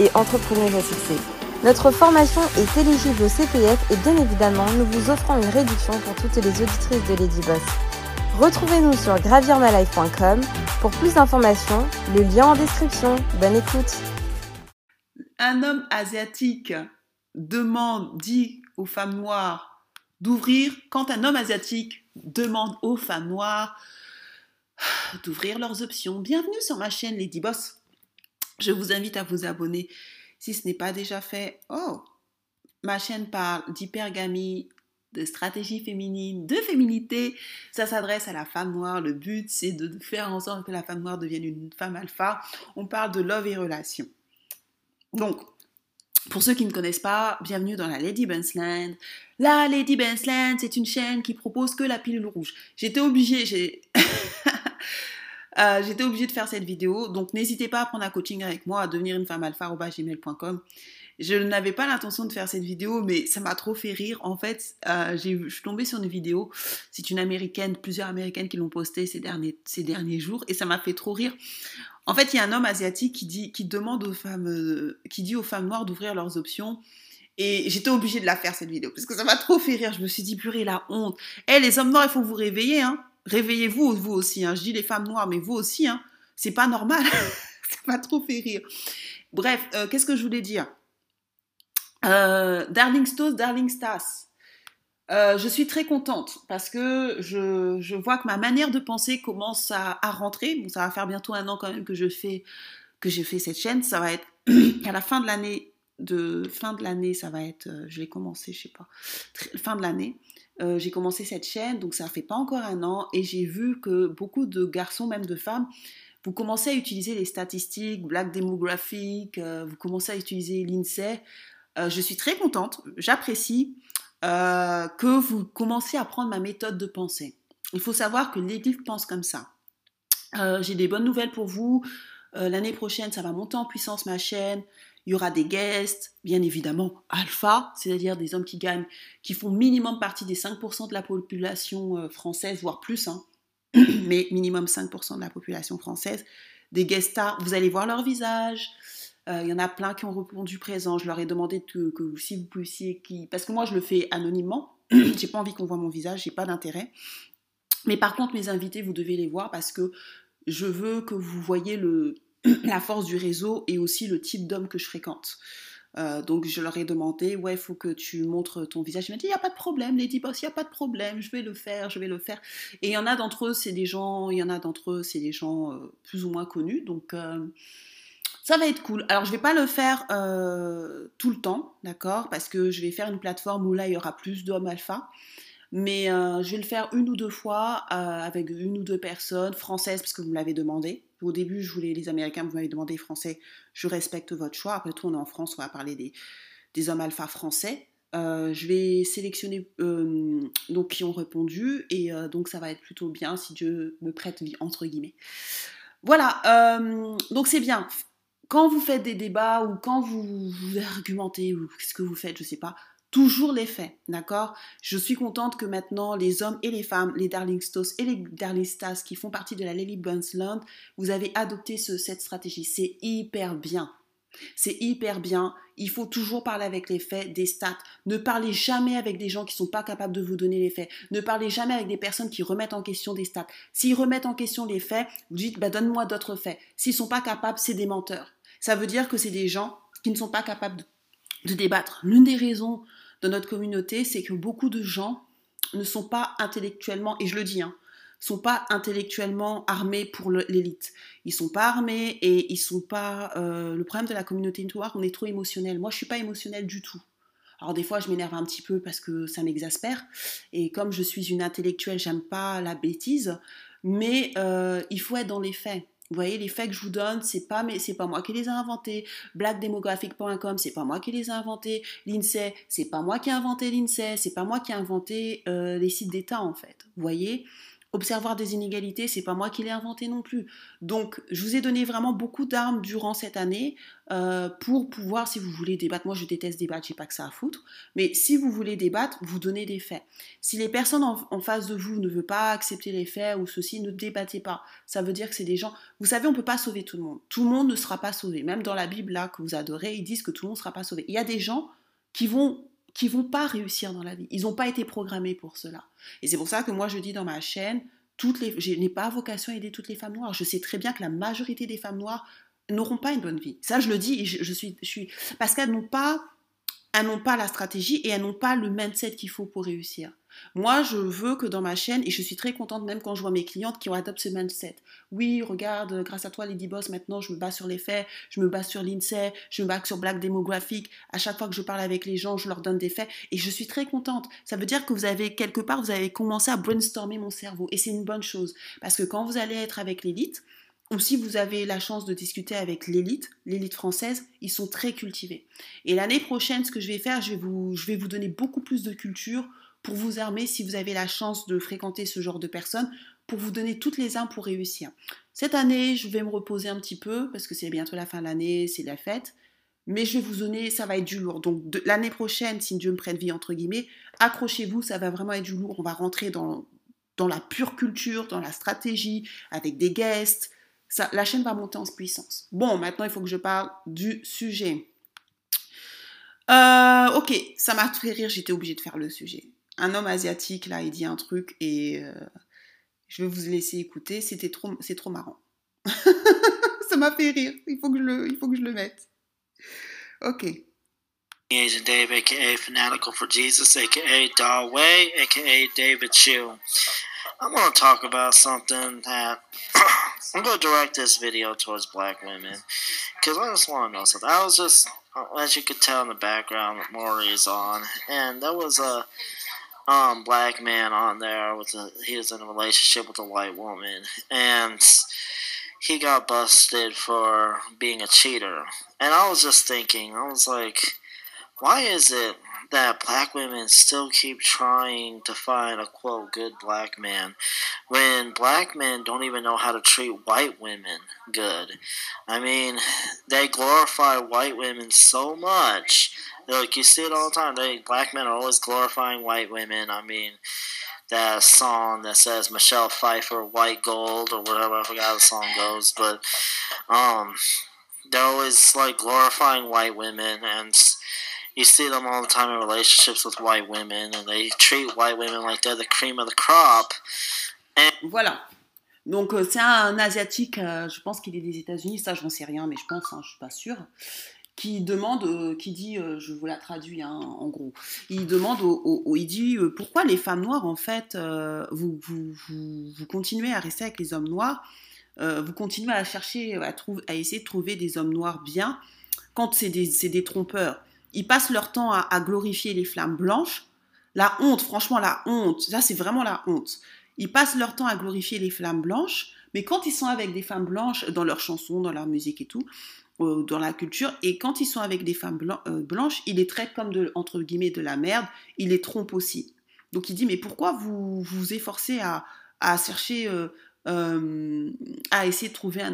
et entrepreneuse à. Notre formation est éligible au CPF et bien évidemment, nous vous offrons une réduction pour toutes les auditrices de Lady Boss. Retrouvez-nous sur gravirmalife.com pour plus d'informations, le lien en description. Bonne écoute. Un homme asiatique demande, dit aux femmes noires d'ouvrir, quand un homme asiatique demande aux femmes noires d'ouvrir leurs options. Bienvenue sur ma chaîne Lady Boss. Je vous invite à vous abonner si ce n'est pas déjà fait. Oh, ma chaîne parle d'hypergamie, de stratégie féminine, de féminité. Ça s'adresse à la femme noire. Le but, c'est de faire en sorte que la femme noire devienne une femme alpha. On parle de love et relations. Donc, pour ceux qui ne connaissent pas, bienvenue dans la Lady Land. La Lady Land, c'est une chaîne qui propose que la pilule rouge. J'étais obligée, j'ai... Euh, j'étais obligée de faire cette vidéo, donc n'hésitez pas à prendre un coaching avec moi, à devenir une femme alpha gmail.com. Je n'avais pas l'intention de faire cette vidéo, mais ça m'a trop fait rire. En fait, euh, je suis tombée sur une vidéo. C'est une américaine, plusieurs américaines qui l'ont postée ces derniers, ces derniers jours, et ça m'a fait trop rire. En fait, il y a un homme asiatique qui dit, qui demande aux femmes, euh, qui dit aux femmes noires d'ouvrir leurs options. Et j'étais obligée de la faire cette vidéo parce que ça m'a trop fait rire. Je me suis dit purée la honte. Eh les hommes noirs, il faut vous réveiller hein réveillez-vous, vous aussi. Hein. Je dis les femmes noires, mais vous aussi. Hein. C'est pas normal. ça m'a trop fait rire. Bref, euh, qu'est-ce que je voulais dire? Euh, Darling Stos, Darling Stas. Euh, je suis très contente parce que je, vois que ma manière de penser commence à, rentrer. Bon, ça va faire bientôt un an quand même que je fais que j'ai fait cette chaîne. Ça va être à la fin de l'année. De fin de l'année, ça va être. je vais commencer, je sais pas. Fin de l'année. Euh, j'ai commencé cette chaîne, donc ça fait pas encore un an, et j'ai vu que beaucoup de garçons, même de femmes, vous commencez à utiliser les statistiques, Black Demographic, euh, vous commencez à utiliser l'INSEE. Euh, je suis très contente, j'apprécie que vous commencez à prendre ma méthode de pensée. Il faut savoir que les livres pensent comme ça. j'ai des bonnes nouvelles pour vous. L'année prochaine, ça va monter en puissance ma chaîne. Il y aura des guests, bien évidemment alpha, c'est-à-dire des hommes qui gagnent, qui font minimum partie des 5% de la population euh, française, voire plus, hein. mais minimum 5% de la population française. Des guest stars, vous allez voir leur visage. Euh, il y en a plein qui ont répondu présent. Je leur ai demandé que, si vous puissiez, parce que moi je le fais anonymement. j'ai pas envie qu'on voit mon visage, j'ai pas d'intérêt. Mais par contre, mes invités, vous devez les voir parce que je veux que vous voyez le, la force du réseau et aussi le type d'homme que je fréquente. Euh, donc je leur ai demandé, ouais, il faut que tu montres ton visage. Ils m'ont dit, il n'y a pas de problème, Lady Boss, il n'y a pas de problème, je vais le faire, je vais le faire. Et il y en a d'entre eux, c'est des gens, il y en a d'entre eux, c'est des gens euh, plus ou moins connus. Donc euh, ça va être cool. Alors je vais pas le faire tout le temps, d'accord, parce que je vais faire une plateforme où là il y aura plus d'hommes alpha. Mais je vais le faire une ou deux fois avec une ou deux personnes françaises parce que vous me l'avez demandé. Au début, je voulais les Américains, vous m'avez demandé français, je respecte votre choix. Après tout, on est en France, on va parler des, hommes alpha français. Euh, je vais sélectionner euh, donc qui ont répondu et euh, donc ça va être plutôt bien si Dieu me prête vie entre guillemets. Voilà, donc c'est bien. Quand vous faites des débats ou quand vous, vous argumentez ou ce que vous faites, je sais pas, toujours les faits, d'accord? Je suis contente que maintenant les hommes et les femmes, les Darlingstos et les Darlingstas qui font partie de la Lily Land, vous avez adopté cette stratégie. C'est hyper bien. C'est hyper bien. Il faut toujours parler avec les faits, des stats. Ne parlez jamais avec des gens qui ne sont pas capables de vous donner les faits. Ne parlez jamais avec des personnes qui remettent en question des stats. S'ils remettent en question les faits, vous dites bah, donne-moi d'autres faits. S'ils ne sont pas capables, c'est des menteurs. Ça veut dire que c'est des gens qui ne sont pas capables de débattre. L'une des raisons notre communauté, c'est que beaucoup de gens ne sont pas intellectuellement, et je le dis, hein, sont pas intellectuellement armés pour l'élite. Ils sont pas armés et ils sont pas. Euh, le problème de la communauté noire, on est trop émotionnel. Moi, je suis pas émotionnelle du tout. Alors des fois, je m'énerve un petit peu parce que ça m'exaspère. Et comme je suis une intellectuelle, j'aime pas la bêtise. Mais euh, il faut être dans les faits. Vous voyez, les faits que je vous donne, c'est pas, mais c'est pas moi qui les ai inventés. Blackdemographic.com, c'est pas moi qui les ai inventés. L'INSEE, c'est pas moi qui ai inventé l'INSEE. C'est pas moi qui ai inventé euh, les sites d'État, en fait. Vous voyez Observoir des inégalités, c'est pas moi qui l'ai inventé non plus. Donc, je vous ai donné vraiment beaucoup d'armes durant cette année euh, pour pouvoir, si vous voulez débattre, moi je déteste débattre, j'ai pas que ça à foutre, mais si vous voulez débattre, vous donnez des faits. Si les personnes en, face de vous ne veulent pas accepter les faits ou ceci, ne débattez pas. Ça veut dire que c'est des gens. Vous savez, on peut pas sauver tout le monde. Tout le monde ne sera pas sauvé. Même dans la Bible là que vous adorez, ils disent que tout le monde ne sera pas sauvé. Il y a des gens qui vont qui vont pas réussir dans la vie. Ils n'ont pas été programmés pour cela. Et c'est pour ça que moi je dis dans ma chaîne, toutes les, je n'ai pas vocation à aider toutes les femmes noires. Je sais très bien que la majorité des femmes noires n'auront pas une bonne vie. Ça, je le dis, et je, suis, je suis, parce qu'elles n'ont pas, elles n'ont pas la stratégie et elles n'ont pas le mindset qu'il faut pour réussir. Moi, je veux que dans ma chaîne, et je suis très contente même quand je vois mes clientes qui ont adopté ce mindset. Oui, regarde, grâce à toi, Lady Boss, maintenant, je me bats sur les faits, je me bats sur l'INSEE, je me bats sur Black Demographic. À chaque fois que je parle avec les gens, je leur donne des faits, et je suis très contente. Ça veut dire que vous avez, quelque part, vous avez commencé à brainstormer mon cerveau, et c'est une bonne chose. Parce que quand vous allez être avec l'élite, ou si vous avez la chance de discuter avec l'élite, l'élite française, ils sont très cultivés. Et l'année prochaine, ce que je vais faire, je vais vous, je vais vous donner beaucoup plus de culture pour vous armer si vous avez la chance de fréquenter ce genre de personnes, pour vous donner toutes les armes pour réussir. Cette année, je vais me reposer un petit peu parce que c'est bientôt la fin de l'année, c'est la fête. Mais je vais vous donner, ça va être du lourd. Donc l'année prochaine, si Dieu me prenne vie, entre guillemets, accrochez-vous, ça va vraiment être du lourd. On va rentrer dans, dans la pure culture, dans la stratégie, avec des guests. La chaîne va monter en puissance. Bon, maintenant, il faut que je parle du sujet. Euh, ok, ça m'a fait rire, j'étais obligée de faire le sujet un homme asiatique, là, il dit un truc et euh, je vais vous laisser écouter. C'était trop, c'est trop marrant. Ça m'a fait rire. Il faut que je le, il faut que je le mette. Ok. Agent Dave, aka Fanatical for Jesus, aka aka David. I'm going to talk about something that I'm going to direct this video towards black women because I just want to know something. I was just, as you could tell in the background, Maury is on, and there was a um black man on there with a he was in a relationship with a white woman and he got busted for being a cheater. And I was just thinking, I was like, why is it that black women still keep trying to find a quote good black man when black men don't even know how to treat white women good? I mean, they glorify white women so much like you see it all the time. They black men are always glorifying white women. I mean, that song that says Michelle Pfeiffer white gold or whatever. I forgot how the song goes, but um, they're always like glorifying white women and. You see them all the time in relationships with white women, and they treat white women like they're the cream of the crop. Voilà. Donc euh, c'est un asiatique, euh, je pense qu'il est des États-Unis, ça j'en sais rien, mais je pense, hein, je suis pas sûre. qui demande, euh, qui dit, je vous la traduis hein, en gros, il demande, il dit pourquoi les femmes noires en fait, vous, vous, vous, continuez à rester avec les hommes noirs, vous continuez à chercher, à, à essayer de trouver des hommes noirs bien, quand c'est des, des, trompeurs? Ils passent leur temps à, glorifier les flammes blanches. La honte, franchement la honte, ça c'est vraiment la honte. Ils passent leur temps à glorifier les flammes blanches, mais quand ils sont avec des femmes blanches dans leurs chansons, dans leur musique et tout, dans la culture. Et quand ils sont avec des femmes euh, blanches, il les traite comme de, entre guillemets de la merde, il les trompe aussi. Donc il dit, mais pourquoi vous vous efforcez à, chercher, euh, euh, à essayer de trouver un